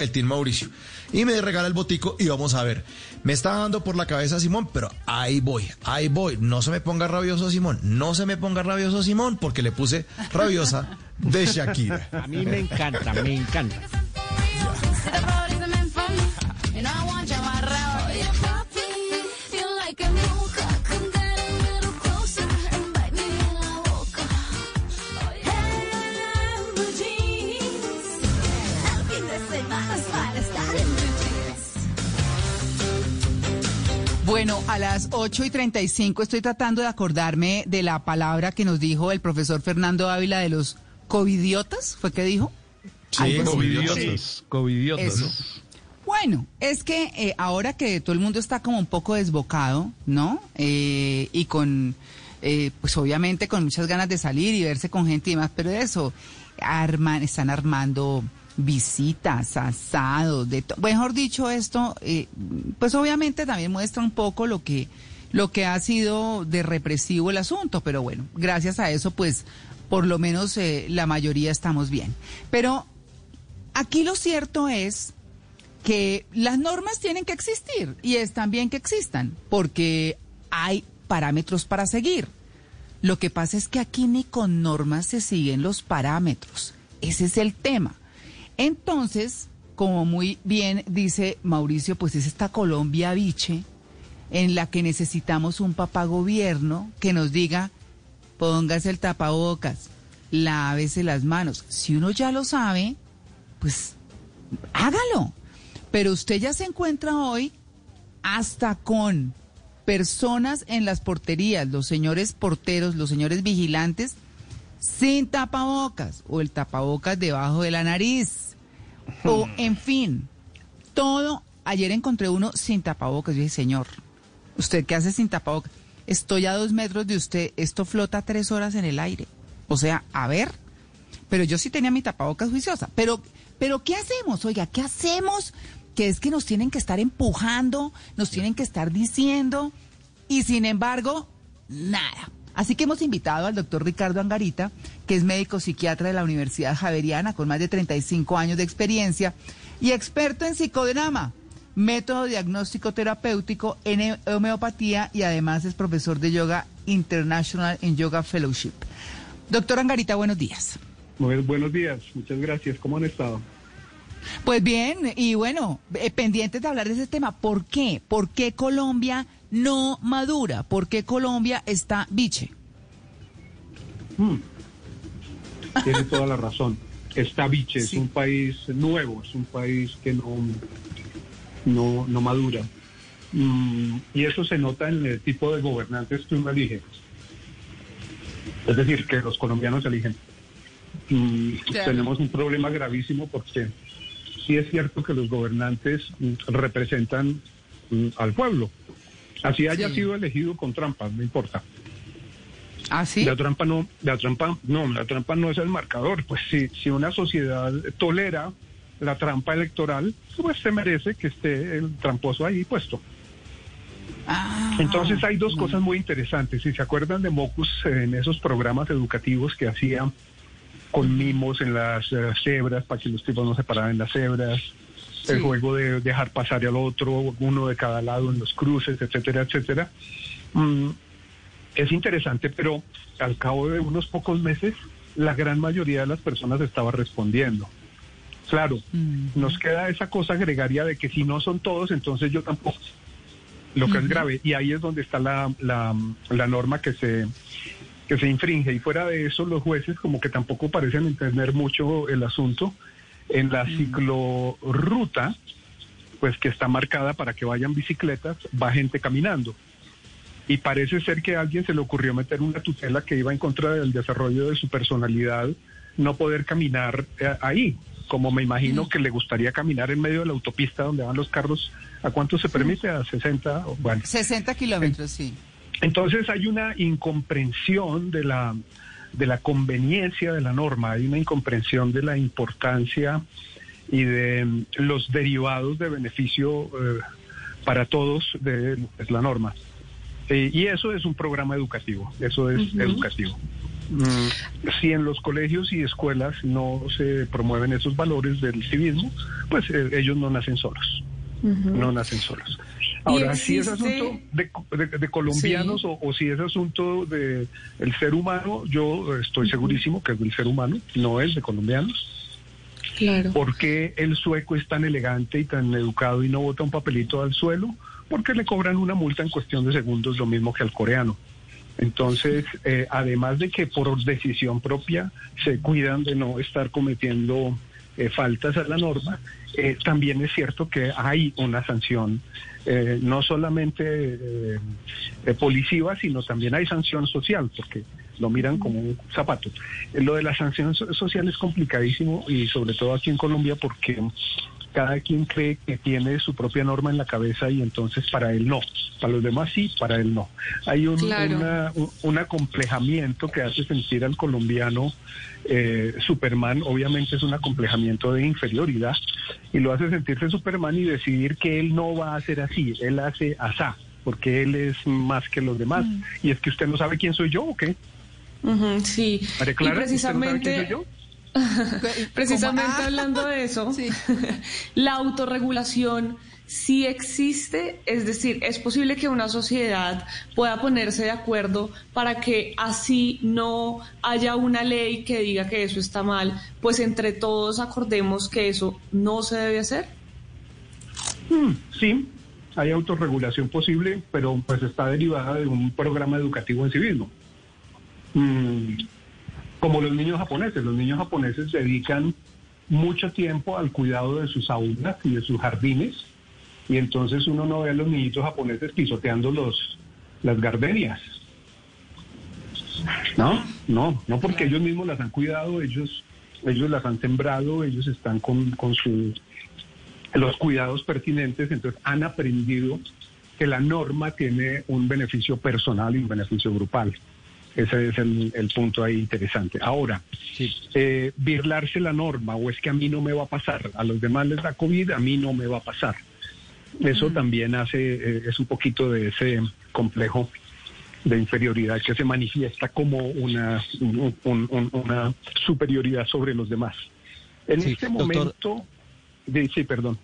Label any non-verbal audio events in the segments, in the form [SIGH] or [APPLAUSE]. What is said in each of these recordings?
el Team Mauricio. Y me regala el botico y vamos a ver. Me está dando por la cabeza Simón, pero ahí voy, ahí voy. No se me ponga rabioso Simón, no se me ponga rabioso Simón, porque le puse rabiosa de Shakira. A mí me encanta, me encanta. A las 8 y 35 estoy tratando de acordarme de la palabra que nos dijo el profesor Fernando Ávila de los covidiotas, ¿fue que dijo? Sí, Covidiotas. Covidiotas. Bueno, es que eh, ahora que todo el mundo está como un poco desbocado, ¿no? Eh, y con, eh, pues obviamente con muchas ganas de salir y verse con gente y demás, pero eso, arman, están armando visitas, asados, de mejor dicho esto, eh, pues obviamente también muestra un poco lo que lo que ha sido de represivo el asunto, pero bueno, gracias a eso pues por lo menos eh, la mayoría estamos bien. Pero aquí lo cierto es que las normas tienen que existir y es también que existan, porque hay parámetros para seguir. Lo que pasa es que aquí ni con normas se siguen los parámetros. Ese es el tema. Entonces, como muy bien dice Mauricio, pues es esta Colombia biche en la que necesitamos un papá gobierno que nos diga, póngase el tapabocas, lávese las manos. Si uno ya lo sabe, pues hágalo. Pero usted ya se encuentra hoy hasta con personas en las porterías, los señores porteros, los señores vigilantes, sin tapabocas o el tapabocas debajo de la nariz. O, en fin, todo. Ayer encontré uno sin tapabocas. Yo dije, señor, ¿usted qué hace sin tapabocas? Estoy a dos metros de usted, esto flota tres horas en el aire. O sea, a ver, pero yo sí tenía mi tapabocas juiciosa. Pero, pero ¿qué hacemos? Oiga, ¿qué hacemos? Que es que nos tienen que estar empujando, nos tienen que estar diciendo, y sin embargo, nada. Así que hemos invitado al doctor Ricardo Angarita, que es médico psiquiatra de la Universidad Javeriana, con más de 35 años de experiencia y experto en psicodrama, método diagnóstico terapéutico en homeopatía y además es profesor de yoga international en Yoga Fellowship. Doctor Angarita, buenos días. Muy buenos días, muchas gracias. ¿Cómo han estado? Pues bien, y bueno, eh, pendientes de hablar de ese tema. ¿Por qué? ¿Por qué Colombia no madura? ¿Por qué Colombia está biche? Tiene toda la razón. Está biche, Sí. es un país nuevo, es un país que no, no, no madura. Mm, y eso se nota en el tipo de gobernantes que uno elige. Es decir, que los colombianos eligen. Mm, Claro. Tenemos un problema gravísimo porque sí es cierto que los gobernantes representan mm, al pueblo. Así haya Sí. sido elegido con trampas, no importa. ¿Ah, sí? La trampa no, la trampa, no, la trampa no es el marcador. Pues si, si una sociedad tolera la trampa electoral, pues se merece que esté el tramposo ahí puesto. Ah, Entonces hay dos bueno. cosas muy interesantes. Si se acuerdan de Mocus en esos programas educativos que hacían con mimos en las eh, cebras para que los tipos no se pararan en las cebras, Sí. el juego de dejar pasar al otro, uno de cada lado en los cruces, etcétera, etcétera. Mm, es interesante, pero al cabo de unos pocos meses, la gran mayoría de las personas estaba respondiendo. Claro, Mm. nos queda esa cosa gregaria de que si no son todos, entonces yo tampoco. Lo que es grave. Y ahí es donde está la, la, la norma que se, que se infringe. Y fuera de eso, los jueces como que tampoco parecen entender mucho el asunto. En la ciclorruta, pues que está marcada para que vayan bicicletas, va gente caminando. Y parece ser que a alguien se le ocurrió meter una tutela que iba en contra del desarrollo de su personalidad, no poder caminar eh, ahí, como me imagino que le gustaría caminar en medio de la autopista donde van los carros. ¿A cuánto se permite? A 60. o- Bueno, 60 kilómetros, sí. entonces hay una incomprensión de la, de la conveniencia de la norma, hay una incomprensión de la importancia y de mm, los derivados de beneficio eh, para todos de es la norma. Eh, y eso es un programa educativo, eso es educativo. Mm, si en los colegios y escuelas no se promueven esos valores del civismo, pues eh, ellos no nacen solos. No nacen solos. Ahora, si es asunto de, colombianos o, si es asunto de el ser humano, yo estoy segurísimo que es del ser humano, no es de colombianos. Claro. ¿Por qué el sueco es tan elegante y tan educado y no bota un papelito al suelo? Porque le cobran una multa en cuestión de segundos, lo mismo que al coreano. Entonces, eh, además de que por decisión propia se cuidan de no estar cometiendo eh, faltas a la norma, eh, también es cierto que hay una sanción, no solamente policiva, sino también hay sanción social, porque lo miran como un zapato. Lo de la sanción social es complicadísimo y sobre todo aquí en Colombia porque cada quien cree que tiene su propia norma en la cabeza y entonces para él no, para los demás sí, para él no. Hay un, un, acomplejamiento que hace sentir al colombiano eh, Superman, obviamente es un acomplejamiento de inferioridad y lo hace sentirse Superman y decidir que él no va a hacer así, él hace asá, porque él es más que los demás. Mm. Y es que usted no sabe quién soy yo o qué. sí, y precisamente... yo? [LAUGHS] Precisamente ah. hablando de eso, [LAUGHS] la autorregulación sí existe, es decir, es posible que una sociedad pueda ponerse de acuerdo para que así no haya una ley que diga que eso está mal, pues entre todos acordemos que eso no se debe hacer. Hmm, sí, hay autorregulación posible, pero pues está derivada de un programa educativo en civismo. Mm, como los niños japoneses. Los niños japoneses dedican mucho tiempo al cuidado de sus aulas y de sus jardines, y entonces uno no ve a los niñitos japoneses pisoteando los, las gardenias. No, no, no porque ellos mismos las han cuidado, ellos, ellos las han sembrado, ellos están con, con los cuidados pertinentes, entonces han aprendido que la norma tiene un beneficio personal y un beneficio grupal. Ese es el, punto ahí interesante. Ahora, eh, birlarse la norma o es que a mí no me va a pasar, a los demás les da COVID, a mí no me va a pasar. Eso también hace, eh, es un poquito de ese complejo de inferioridad que se manifiesta como una, una superioridad sobre los demás. En este momento, sí, perdón.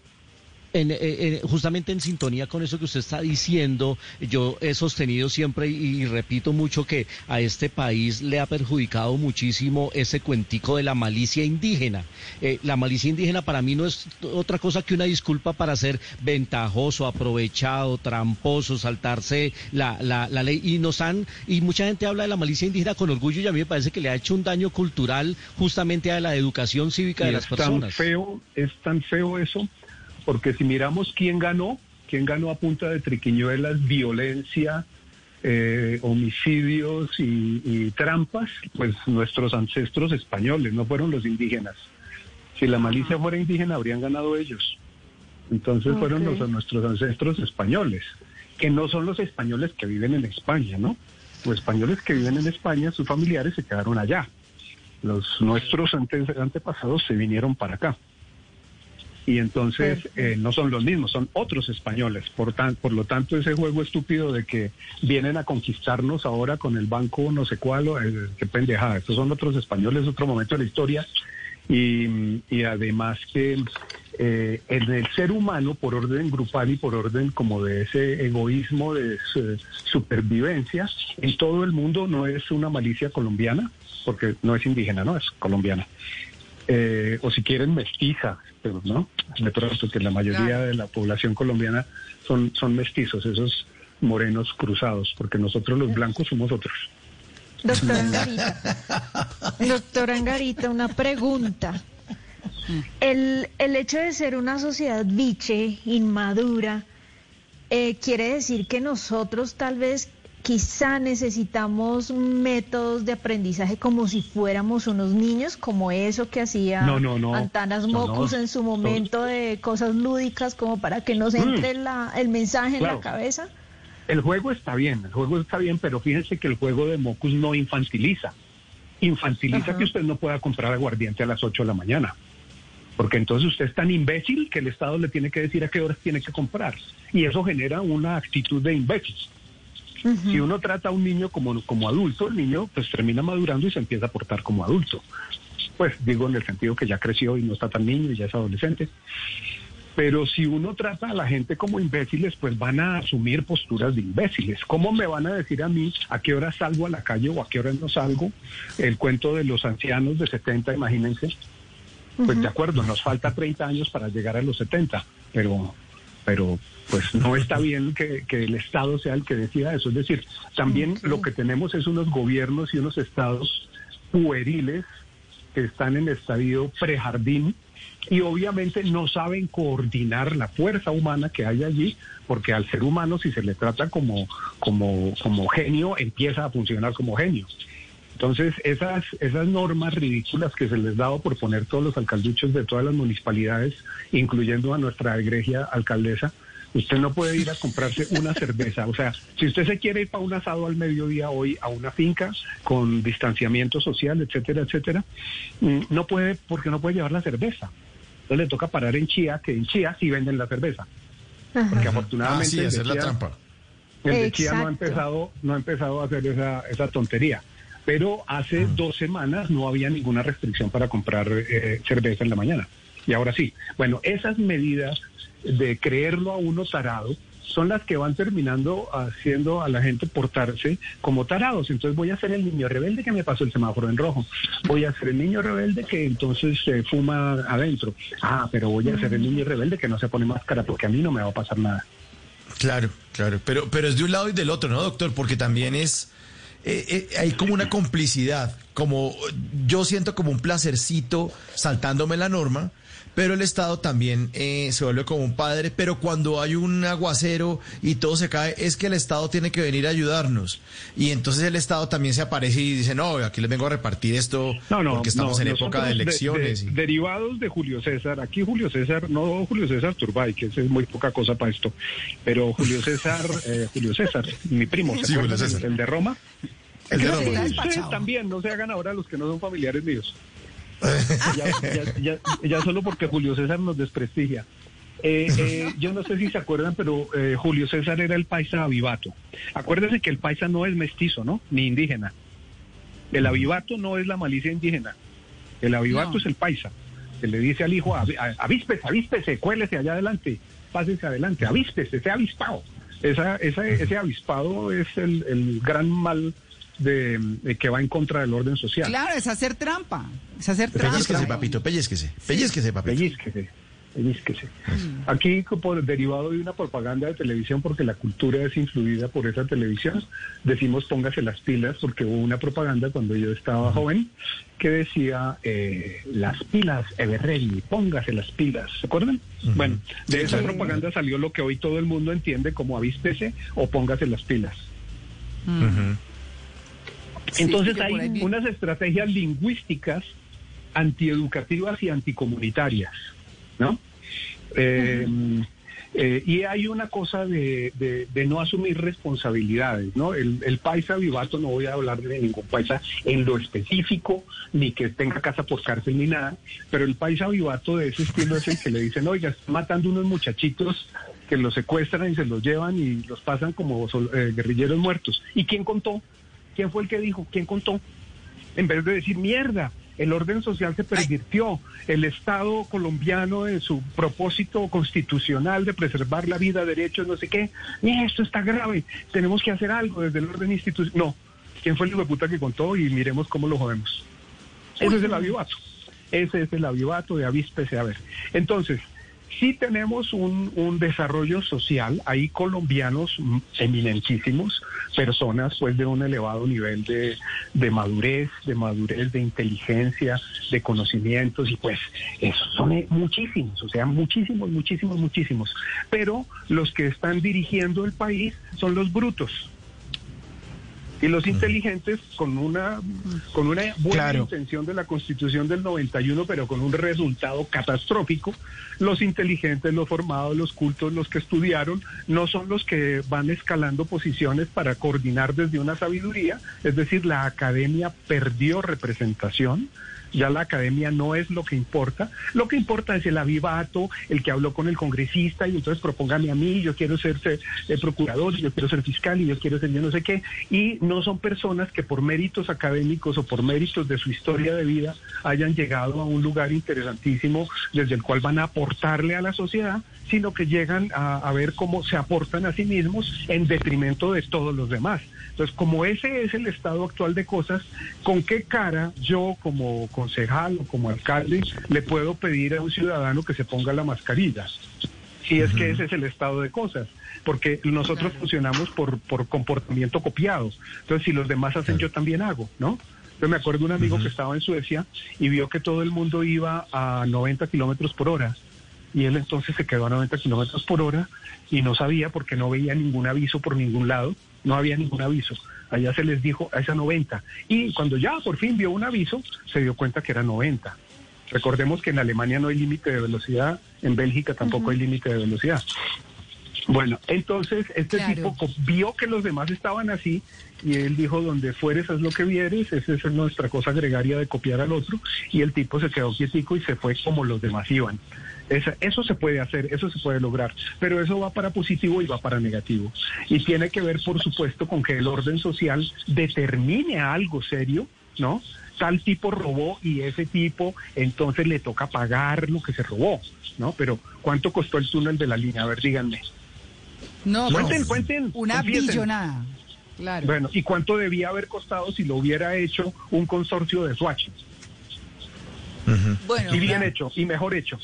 En, justamente en sintonía con eso que usted está diciendo, yo he sostenido siempre y, repito mucho que a este país le ha perjudicado muchísimo ese cuentico de la malicia indígena. Eh, la malicia indígena para mí no es otra cosa que una disculpa para ser ventajoso, aprovechado, tramposo, saltarse la, la, ley. Y nos han, y mucha gente habla de la malicia indígena con orgullo y a mí me parece que le ha hecho un daño cultural justamente a la educación cívica de las personas. feo, es tan feo eso porque si miramos quién ganó, quién ganó a punta de triquiñuelas, violencia, eh, homicidios y, trampas, pues nuestros ancestros españoles, no fueron los indígenas. Si la malicia fuera indígena, habrían ganado ellos. Entonces fueron los, nuestros ancestros españoles, que no son los españoles que viven en España, ¿no? Los españoles que viven en España, sus familiares se quedaron allá. Los nuestros antepasados se vinieron para acá y entonces eh, no son los mismos, son otros españoles. Por, tan, por lo tanto, ese juego estúpido de que vienen a conquistarnos ahora con el banco no sé cuál, eh, qué pendejada, estos son otros españoles, otro momento de la historia. Y, y además que eh, en el ser humano, por orden grupal y por orden como de ese egoísmo de supervivencia, en todo el mundo no es una malicia colombiana, porque no es indígena, no es colombiana. Eh, o si quieren mestiza, pero no, de pronto que la mayoría de la población colombiana son, son mestizos, esos morenos cruzados, porque nosotros los blancos somos otros. Doctora Angarita, Angarita, una pregunta. El, el hecho de ser una sociedad biche, inmadura, eh, quiere decir que nosotros tal vez quizá necesitamos métodos de aprendizaje como si fuéramos unos niños, como eso que hacía Antanas Mocus en su momento de cosas lúdicas, como para que nos mm. entre el mensaje en la cabeza. El juego está bien, el juego está bien, pero fíjense que el juego de Mocus no infantiliza. Infantiliza que usted no pueda comprar aguardiente a las 8 de la mañana. Porque entonces usted es tan imbécil que el Estado le tiene que decir a qué horas tiene que comprar. Y eso genera una actitud de imbécil. Si uno trata a un niño como, como adulto, el niño pues termina madurando y se empieza a portar como adulto. Pues digo en el sentido que ya creció y no está tan niño y ya es adolescente. Pero si uno trata a la gente como imbéciles, pues van a asumir posturas de imbéciles. ¿Cómo me van a decir a mí a qué hora salgo a la calle o a qué hora no salgo? El cuento de los ancianos de 70, imagínense. Pues de acuerdo, nos falta 30 años para llegar a los 70, pero, pero pues no está bien que, el Estado sea el que decida eso. Es decir, también lo que tenemos es unos gobiernos y unos estados pueriles que están en estadio prejardín y obviamente no saben coordinar la fuerza humana que hay allí, porque al ser humano si se le trata como, como, como genio, empieza a funcionar como genio. Entonces, esas, esas normas ridículas que se les dado por poner todos los alcalduchos de todas las municipalidades, incluyendo a nuestra egregia alcaldesa, usted no puede ir a comprarse una cerveza. O sea, si usted se quiere ir para un asado al mediodía hoy a una finca con distanciamiento social, etcétera, etcétera, mm, no puede porque no puede llevar la cerveza. Entonces le toca parar en Chía, que en Chía sí venden la cerveza. Porque afortunadamente ah, sí, el, de Chía, el de Chía no ha empezado, no ha empezado a hacer esa, esa tontería. Pero hace ah. dos semanas no había ninguna restricción para comprar eh, cerveza en la mañana. Y ahora sí. Bueno, esas medidas de creerlo a uno tarado son las que van terminando haciendo a la gente portarse como tarados. Entonces voy a ser el niño rebelde que me pasó el semáforo en rojo. Voy a ser el niño rebelde que entonces se fuma adentro. Ah, pero voy a ser el niño rebelde que no se pone máscara porque a mí no me va a pasar nada. Claro, claro. Pero, pero es de un lado y del otro, ¿no, doctor? Porque también es... Eh, eh, hay como una complicidad, como yo siento como un placercito saltándome la norma, pero el Estado también eh, se vuelve como un padre, pero cuando hay un aguacero y todo se cae, es que el Estado tiene que venir a ayudarnos. Y entonces el Estado también se aparece y dice, no, aquí les vengo a repartir esto porque estamos en época de elecciones. Derivados de Julio César, aquí Julio César, no Julio César Turbay, que es muy poca cosa para esto, pero Julio César, [LAUGHS] eh, Julio César, mi primo, el de Roma. El de Roma. también, no se hagan ahora los que no son familiares míos ya, solo porque Julio César nos desprestigia. Eh, eh, yo no sé si se acuerdan, pero eh, Julio César era el paisa avivato. Acuérdense que el paisa no es mestizo, ¿no? Ni indígena. El avivato no es la malicia indígena. El avivato es el paisa. Que le dice al hijo, avíspese, avíspese, cuélese allá adelante, pásese adelante, avíspese, sea avispado. Esa, ese avispado es el, el gran mal de, que va en contra del orden social. Claro, es hacer trampa. Es hacer trampa. Pellizquese, papito, pellizquese. Pellizquese, papito. Pellizquese. Pellizquese. Mm. Aquí, por, derivado de una propaganda de televisión, porque la cultura es influida por esa televisión, decimos póngase las pilas, porque hubo una propaganda cuando yo estaba joven que decía eh, las pilas, Everelli, póngase las pilas. ¿Se acuerdan? Bueno, de esa propaganda salió lo que hoy todo el mundo entiende como avíspese o póngase las pilas. Entonces hay unas estrategias lingüísticas antieducativas y anticomunitarias, ¿no? Eh, eh, y hay una cosa de, no asumir responsabilidades, ¿no? El, paisa vivato, no voy a hablar de ningún paisa en lo específico, ni que tenga casa por cárcel ni nada, pero el paisa vivato de ese estilo es el que le dicen, oiga, está matando unos muchachitos que los secuestran y se los llevan y los pasan como eh, guerrilleros muertos. ¿Y quién contó? ¿Quién fue el que dijo? ¿Quién contó? En vez de decir mierda, el orden social se pervirtió, el Estado colombiano en su propósito constitucional de preservar la vida, derechos, no sé qué, esto está grave, tenemos que hacer algo desde el orden institucional. No, ¿quién fue el hijo de puta que contó? Y miremos cómo lo jodemos. Ese es el avivato. Ese es el avivato de avíspese a ver. Entonces, Sí tenemos un, desarrollo social, hay colombianos eminentísimos, personas pues de un elevado nivel de, madurez, de madurez, de inteligencia, de conocimientos y pues esos son muchísimos, o sea, muchísimos, muchísimos, muchísimos. Pero los que están dirigiendo el país son los brutos, y los inteligentes, con una, con una buena intención de la Constitución del 91, pero con un resultado catastrófico, los inteligentes, los formados, los cultos, los que estudiaron, no son los que van escalando posiciones para coordinar desde una sabiduría, es decir, la academia perdió representación ya la academia no es lo que importa, lo que importa es el avivato, el que habló con el congresista y entonces propóngame a mí, yo quiero ser, eh, procurador, yo quiero ser fiscal y yo quiero ser yo no sé qué, y no son personas que por méritos académicos o por méritos de su historia de vida hayan llegado a un lugar interesantísimo desde el cual van a aportarle a la sociedad, sino que llegan a, a ver cómo se aportan a sí mismos en detrimento de todos los demás. Entonces, como ese es el estado actual de cosas, ¿con qué cara yo como concejal o como alcalde le puedo pedir a un ciudadano que se ponga la mascarilla? Si es que ese es el estado de cosas, porque nosotros funcionamos por, por comportamiento copiado. Entonces, si los demás hacen, yo también hago, ¿no? Yo me acuerdo de un amigo que estaba en Suecia y vio que todo el mundo iba a 90 kilómetros por hora y él entonces se quedó a 90 kilómetros por hora y no sabía porque no veía ningún aviso por ningún lado no había ningún aviso. Allá se les dijo a esa 90. Y cuando ya por fin vio un aviso, se dio cuenta que era 90. Recordemos que en Alemania no hay límite de velocidad, en Bélgica tampoco hay límite de velocidad. Bueno, entonces este tipo vio que los demás estaban así y él dijo, donde fueres es lo que vieres, esa es nuestra cosa gregaria de copiar al otro, y el tipo se quedó quietico y se fue como los demás iban eso se puede hacer, eso se puede lograr, pero eso va para positivo y va para negativo. Y tiene que ver, por supuesto, con que el orden social determine algo serio, ¿no? Tal tipo robó y ese tipo entonces le toca pagar lo que se robó, ¿no? Pero ¿cuánto costó el túnel de la línea? A ver, díganme. No, cuenten, cuenten. Una billonada. Claro. Bueno, ¿y cuánto debía haber costado si lo hubiera hecho un consorcio de Swatch? bueno, y bien hecho, y mejor hecho.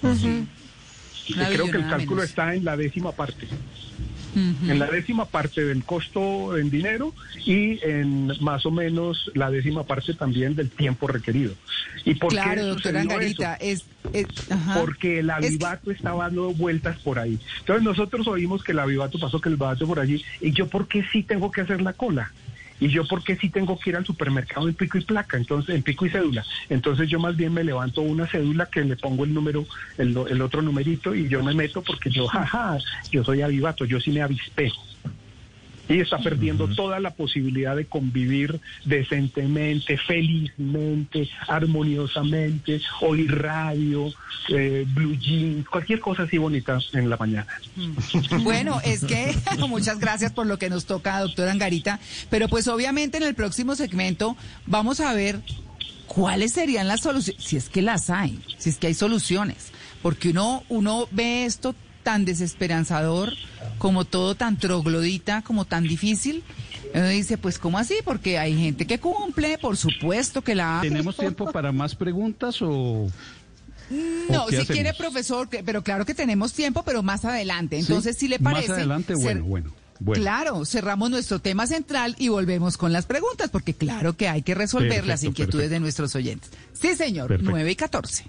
Creo que el cálculo está en la décima parte. En la décima parte del costo en dinero y en más o menos la décima parte también del tiempo requerido. ¿Y por claro, qué doctora Angarita, es, porque el avivato estaba dando vueltas por ahí. Entonces nosotros oímos que el avivato pasó, que el avivato por allí, y yo por qué sí tengo que hacer la cola y yo porque sí tengo que ir al supermercado en pico y placa, entonces en pico y cédula. Entonces yo más bien me levanto una cédula que le pongo el número, el, el otro numerito y yo me meto porque yo, [LAUGHS] jaja, yo soy avivato, yo sí me avispé y está perdiendo toda la posibilidad de convivir decentemente, felizmente, armoniosamente, oír radio, eh, blue jeans, cualquier cosa así bonita en la mañana. Mm. Bueno, es que [LAUGHS] muchas gracias por lo que nos toca, doctora Angarita, pero pues obviamente en el próximo segmento vamos a ver cuáles serían las soluciones, si es que las hay, si es que hay soluciones, porque uno, uno ve esto tan desesperanzador, como todo tan troglodita, como tan difícil. Uno dice, pues ¿cómo así? Porque hay gente que cumple, por supuesto que la ¿Tenemos tiempo para más preguntas o...? No, si quiere, profesor, pero claro que tenemos tiempo, pero más adelante. Entonces, si le parece... Más adelante, bueno, bueno. Bueno. Claro, cerramos nuestro tema central y volvemos con las preguntas, porque claro que hay que resolver las inquietudes de nuestros oyentes. Sí, señor, 9 y 14.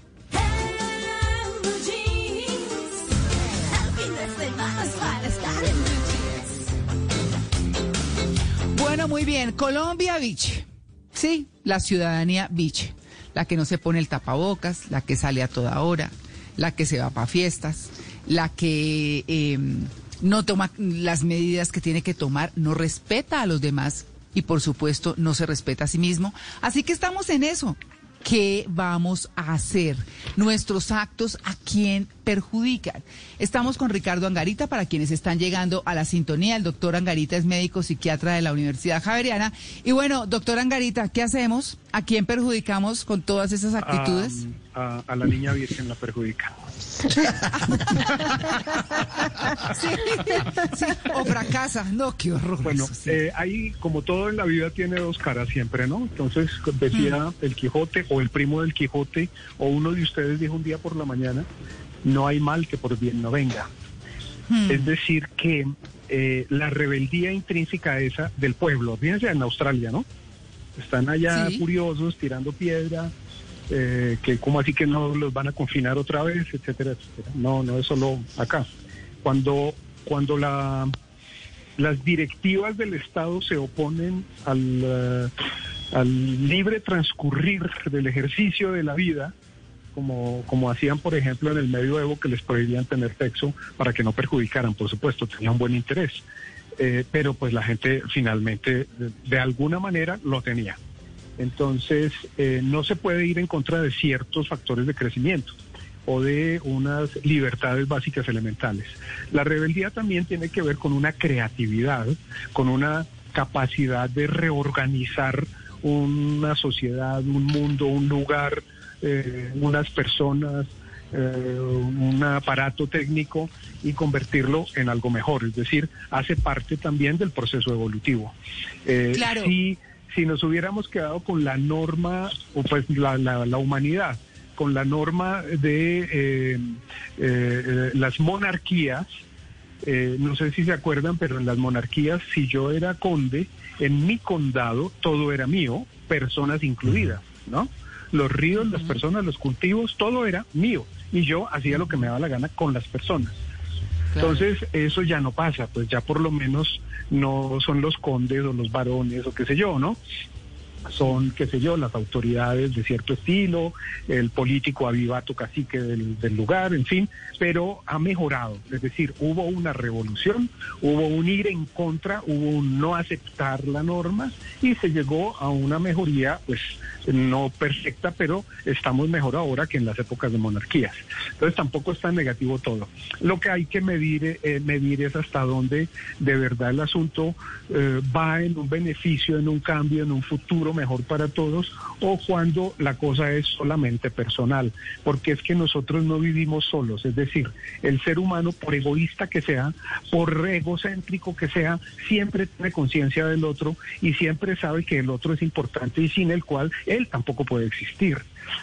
Bueno, muy bien. Colombia Beach. Sí, la ciudadanía Beach. La que no se pone el tapabocas, la que sale a toda hora, la que se va para fiestas, la que em, no toma las medidas que tiene que tomar, no respeta a los demás y por supuesto no se respeta a sí mismo. Así que estamos en eso. ¿Qué vamos a hacer? Nuestros actos a quién perjudican. Estamos con Ricardo Angarita para quienes están llegando a la sintonía. El doctor Angarita es médico psiquiatra de la Universidad Javeriana. Y bueno, doctor Angarita, ¿qué hacemos? ¿A quién perjudicamos con todas esas actitudes? a, la niña virgen la perjudica. O fracasa. No, qué horror. Bueno, eh, ahí, como todo en la vida, tiene dos caras siempre, ¿no? Entonces, decía mm. el Quijote, o el primo del Quijote, o uno de ustedes dijo un día por la mañana, no hay mal que por bien no venga. Hmm. Es decir, que eh, la rebeldía intrínseca esa del pueblo, fíjense en Australia, ¿no? Están allá furiosos, tirando piedra, eh, que como así que no los van a confinar otra vez, etcétera, etcétera. No, no es solo acá. Cuando, cuando la, las directivas del Estado se oponen al, eh, al libre transcurrir del ejercicio de la vida, como, como hacían, por ejemplo, en el medioevo, que les prohibían tener sexo para que no perjudicaran, por supuesto, tenía un buen interés. Eh, pero pues la gente finalmente, de, alguna manera, lo tenía. Entonces, eh, no se puede ir en contra de ciertos factores de crecimiento o de unas libertades básicas elementales. La rebeldía también tiene que ver con una creatividad, con una capacidad de reorganizar una sociedad, un mundo, un lugar, eh, unas personas, eh, un aparato técnico y convertirlo en algo mejor. Es decir, hace parte también del proceso evolutivo. Eh, claro. Si nos hubiéramos quedado con la norma, o pues la, la, humanidad, con la norma de las monarquías, no sé si se acuerdan, pero en las monarquías, si yo era conde, en mi condado todo era mío, personas incluidas, ¿no? Los ríos, las personas, los cultivos, todo era mío. Y yo hacía lo que me daba la gana con las personas. Entonces, eso ya no pasa, pues ya por lo menos no son los condes o los varones o qué sé yo, ¿no? Son, qué sé yo, las autoridades de cierto estilo, el político avivato cacique del, lugar, en fin, pero ha mejorado. Es decir, hubo una revolución, hubo un ir en contra, hubo un no aceptar la norma y se llegó a una mejoría, pues no perfecta, pero estamos mejor ahora que en las épocas de monarquías. Entonces tampoco es tan negativo todo. Lo que hay que medir, eh, medir es hasta dónde de verdad el asunto eh, va en un beneficio, en un cambio, en un futuro mejor para todos, o cuando la cosa es solamente personal, porque es que nosotros no vivimos solos, es decir, el ser humano, por egoísta que sea, por egocéntrico que sea, siempre tiene conciencia del otro y siempre sabe que el otro es importante y sin el cual él tampoco puede existir.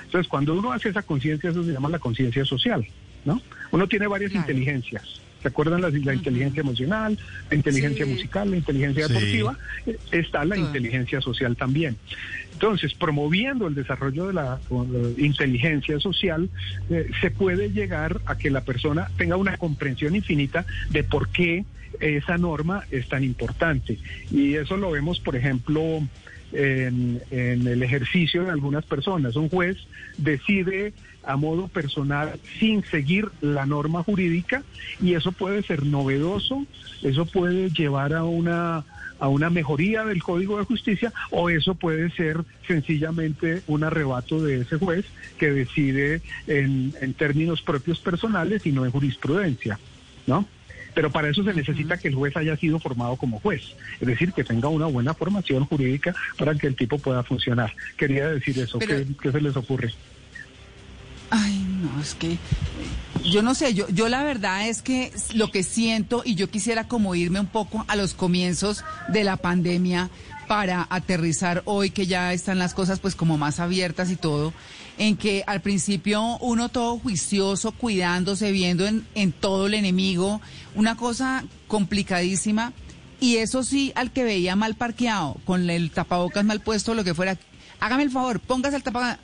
Entonces, cuando uno hace esa conciencia, eso se llama la conciencia social, ¿no? Uno tiene varias inteligencias. ¿Se acuerdan la, la inteligencia emocional, la inteligencia musical, la inteligencia deportiva? Eh, está la inteligencia social también. Entonces, promoviendo el desarrollo de la, inteligencia social, eh, se puede llegar a que la persona tenga una comprensión infinita de por qué esa norma es tan importante. Y eso lo vemos, por ejemplo, en, el ejercicio de algunas personas. Un juez decide a modo personal sin seguir la norma jurídica y eso puede ser novedoso, eso puede llevar a una a una mejoría del Código de Justicia o eso puede ser sencillamente un arrebato de ese juez que decide en, en términos propios personales y no en jurisprudencia, ¿no? Pero para eso se necesita que el juez haya sido formado como juez, es decir, que tenga una buena formación jurídica para que el tipo pueda funcionar. Quería decir eso, ¿qué, se les ocurre? Ay, no, es que yo no sé, yo, yo la verdad es que lo que siento y yo quisiera como irme un poco a los comienzos de la pandemia para aterrizar hoy que ya están las cosas pues como más abiertas y todo, en que al principio uno todo juicioso, cuidándose, viendo en, todo el enemigo, una cosa complicadísima. Y eso sí, al que veía mal parqueado, con el tapabocas mal puesto, lo que fuera, hágame el favor, póngase el tapabocas.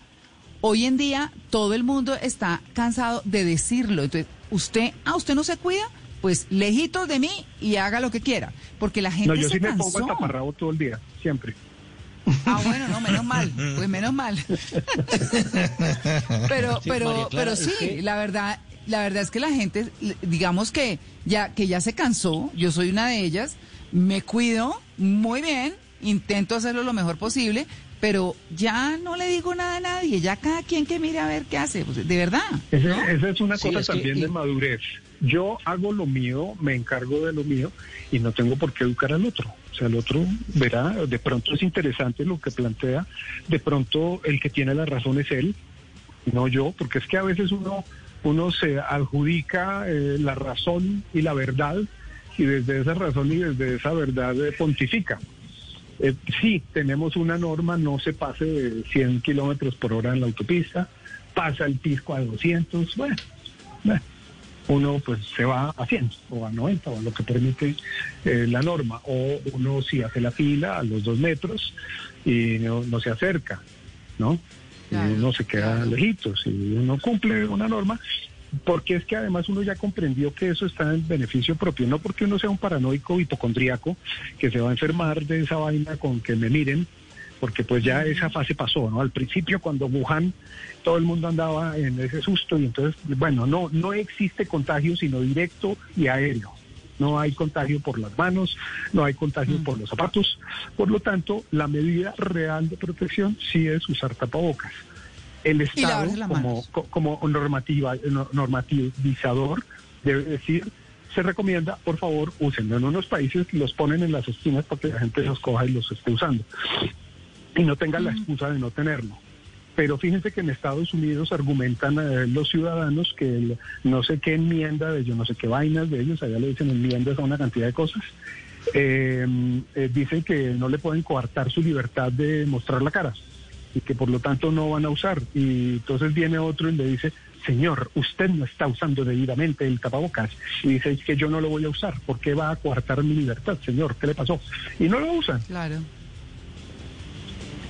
Hoy en día todo el mundo está cansado de decirlo. Entonces, usted, ah, usted no se cuida, pues lejitos de mí y haga lo que quiera, porque la gente no, yo sí me pongo el taparrabo todo el día, siempre. Ah, bueno, no, menos mal, pues menos mal. pero, [LAUGHS] pero, pero sí, la verdad, la verdad es que la gente, digamos que ya, que ya se cansó, yo soy una de ellas, me cuido muy bien, intento hacerlo lo mejor posible, pero ya no le digo nada a nadie, ya cada quien que mire a ver qué hace, pues, de verdad. Esa es una cosa también de madurez. Yo hago lo mío, me encargo de lo mío y no tengo por qué educar al otro. O sea, el otro verá, de pronto es interesante lo que plantea, de pronto el que tiene la razón es él, no yo, porque es que a veces uno, uno se adjudica eh, la razón y la verdad y desde esa razón y desde esa verdad eh, pontifica. Eh, sí, tenemos una norma, no se pase de 100 kilómetros por hora en la autopista, pasa el pisco a 200, bueno, uno pues se va a 100 o a 90 o a lo que permite eh, la norma, o uno si hace la fila a los dos metros y no, se acerca, ¿no? y uno se queda lejitos y uno cumple una norma porque es que además uno ya comprendió que eso está en beneficio propio, no porque uno sea un paranoico hipocondríaco que se va a enfermar de esa vaina con que me miren, porque pues ya esa fase pasó, ¿no? Al principio cuando Wuhan todo el mundo andaba en ese susto y entonces, bueno, no no existe contagio sino directo y aéreo, no hay contagio por las manos, no hay contagio mm. por los zapatos. Por lo tanto, la medida real de protección sí es usar tapabocas. El Estado, como, como normativa, normativizador, debe decir, se recomienda, por favor, úsenlo. En unos países los ponen en las esquinas para que la gente los coja y los esté usando. Y no tengan la excusa de no tenerlo. Pero fíjense que en Estados Unidos argumentan eh, los ciudadanos que no sé qué enmienda de ellos, no sé qué vainas de ellos, allá le dicen enmiendas a una cantidad de cosas, eh, eh, dicen que no le pueden coartar su libertad de mostrar la cara y que por lo tanto no van a usar. Y entonces viene otro y le dice, señor, usted no está usando debidamente el tapabocas. Y dice que yo no lo voy a usar. ¿Por qué va a coartar mi libertad, señor? ¿Qué le pasó? Y no lo usan. Claro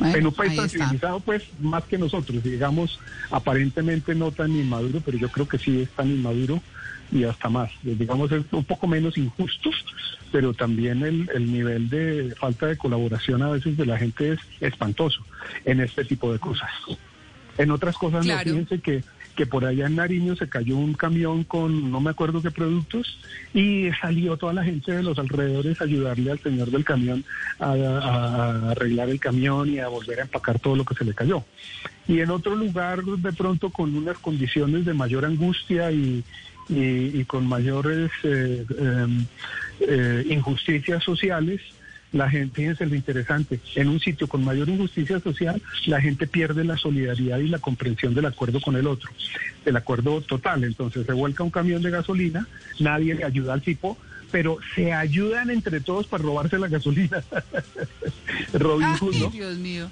en un país tan civilizado, pues más que nosotros, digamos, aparentemente no tan inmaduro, pero yo creo que sí es tan inmaduro y hasta más. Digamos, es un poco menos injustos, pero también el, el nivel de falta de colaboración a veces de la gente es espantoso en este tipo de cosas. En otras cosas, no, fíjense que que por allá en Nariño se cayó un camión con no me acuerdo qué productos y salió toda la gente de los alrededores a ayudarle al señor del camión a, arreglar el camión y a volver a empacar todo lo que se le cayó. Y en otro lugar, de pronto, con unas condiciones de mayor angustia y, y, con mayores eh, em, eh, injusticias sociales, la gente, fíjense lo interesante, en un sitio con mayor injusticia social, la gente pierde la solidaridad y la comprensión del acuerdo con el otro, del acuerdo total. Entonces se vuelca un camión de gasolina, nadie le ayuda al tipo, pero se ayudan entre todos para robarse la gasolina. [LAUGHS] Robin Hood, Dios mío.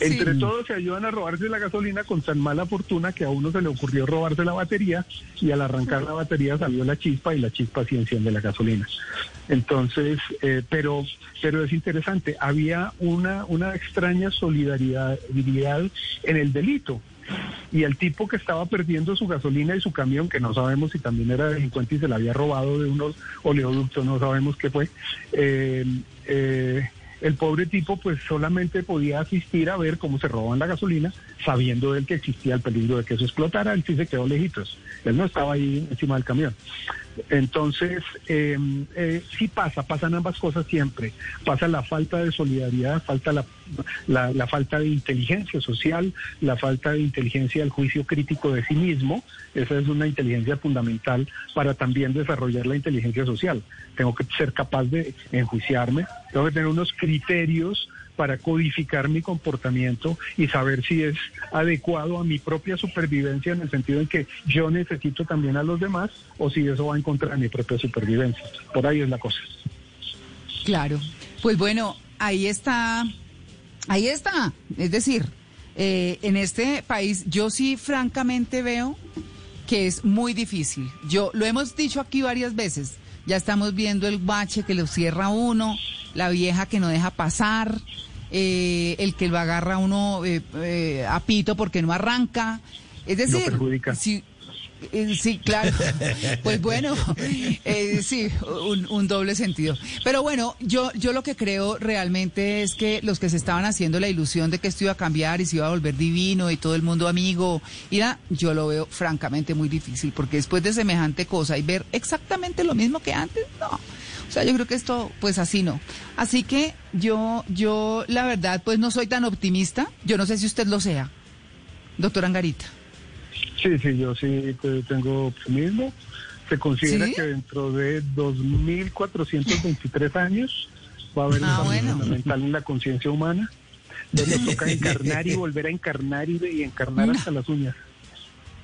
Entre todos se ayudan a robarse la gasolina con tan mala fortuna que a uno se le ocurrió robarse la batería y al arrancar la batería salió la chispa y la chispa sí enciende la gasolina. Entonces, eh, pero, pero es interesante, había una, una extraña solidaridad en el delito. Y el tipo que estaba perdiendo su gasolina y su camión, que no sabemos si también era delincuente y se la había robado de unos oleoductos, no sabemos qué fue, eh, eh, el pobre tipo pues solamente podía asistir a ver cómo se roban la gasolina, sabiendo él que existía el peligro de que eso explotara, él sí se quedó lejitos, él no estaba ahí encima del camión. Entonces, eh, eh, sí pasa, pasan ambas cosas siempre. Pasa la falta de solidaridad, falta la, la, falta de inteligencia social, la falta de inteligencia del juicio crítico de sí mismo. Esa es una inteligencia fundamental para también desarrollar la inteligencia social. Tengo que ser capaz de enjuiciarme, tengo que tener unos criterios para codificar mi comportamiento y saber si es adecuado a mi propia supervivencia en el sentido en que yo necesito también a los demás o si eso va en contra de mi propia supervivencia. Por ahí es la cosa. Claro. Pues bueno, ahí está, ahí está. Es decir, eh, en este país yo sí francamente veo que es muy difícil. Yo lo hemos dicho aquí varias veces. Ya estamos viendo el bache que lo cierra uno, la vieja que no deja pasar, eh, el que lo agarra uno eh, eh, a pito porque no arranca. Es decir, si, Sí, claro. [LAUGHS] Pues bueno, sí, un, doble sentido. Pero bueno, yo, yo lo que creo realmente es que los que se estaban haciendo la ilusión de que esto iba a cambiar y se iba a volver divino y todo el mundo amigo, mira, yo lo veo francamente muy difícil, porque después de semejante cosa y ver exactamente lo mismo que antes, no. O sea, yo creo que esto, pues así no. Así que yo, yo, la verdad, pues no soy tan optimista. Yo no sé si usted lo sea, doctor Angarita. Sí, sí, yo sí tengo optimismo. Se considera que dentro de 2.423 años va a haber un ah, cambio fundamental en la conciencia humana. Nos [LAUGHS] toca encarnar y volver a encarnar y, encarnar hasta las uñas.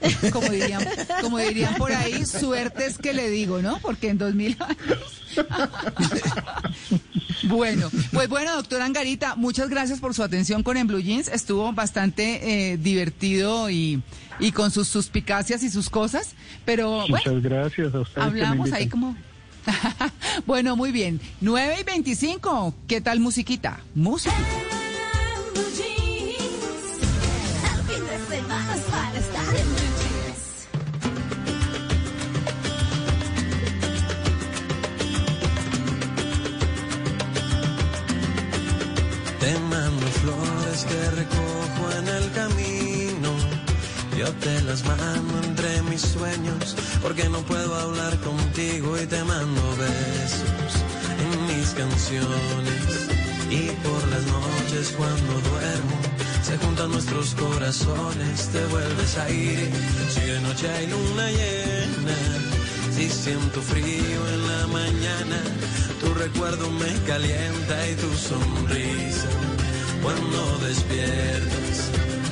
[LAUGHS] Como dirían, como dirían por ahí, suerte es que le digo, ¿no? Porque en 2000 años. [LAUGHS] bueno, pues bueno, doctora Angarita, muchas gracias por su atención con En Blue Jeans. Estuvo bastante eh, divertido y, y con sus suspicacias y sus cosas, pero Muchas gracias a ustedes. Hablamos ahí como... [LAUGHS] bueno, muy bien. 9 y 25, ¿qué tal musiquita? Música. Te mando flores que recojo en el camino. Yo te las mando entre mis sueños, porque no puedo hablar contigo y te mando besos en mis canciones. Y por las noches cuando duermo, se juntan nuestros corazones, te vuelves a ir. Si de noche hay luna llena, si siento frío en la mañana, tu recuerdo me calienta y tu sonrisa. Cuando despiertas,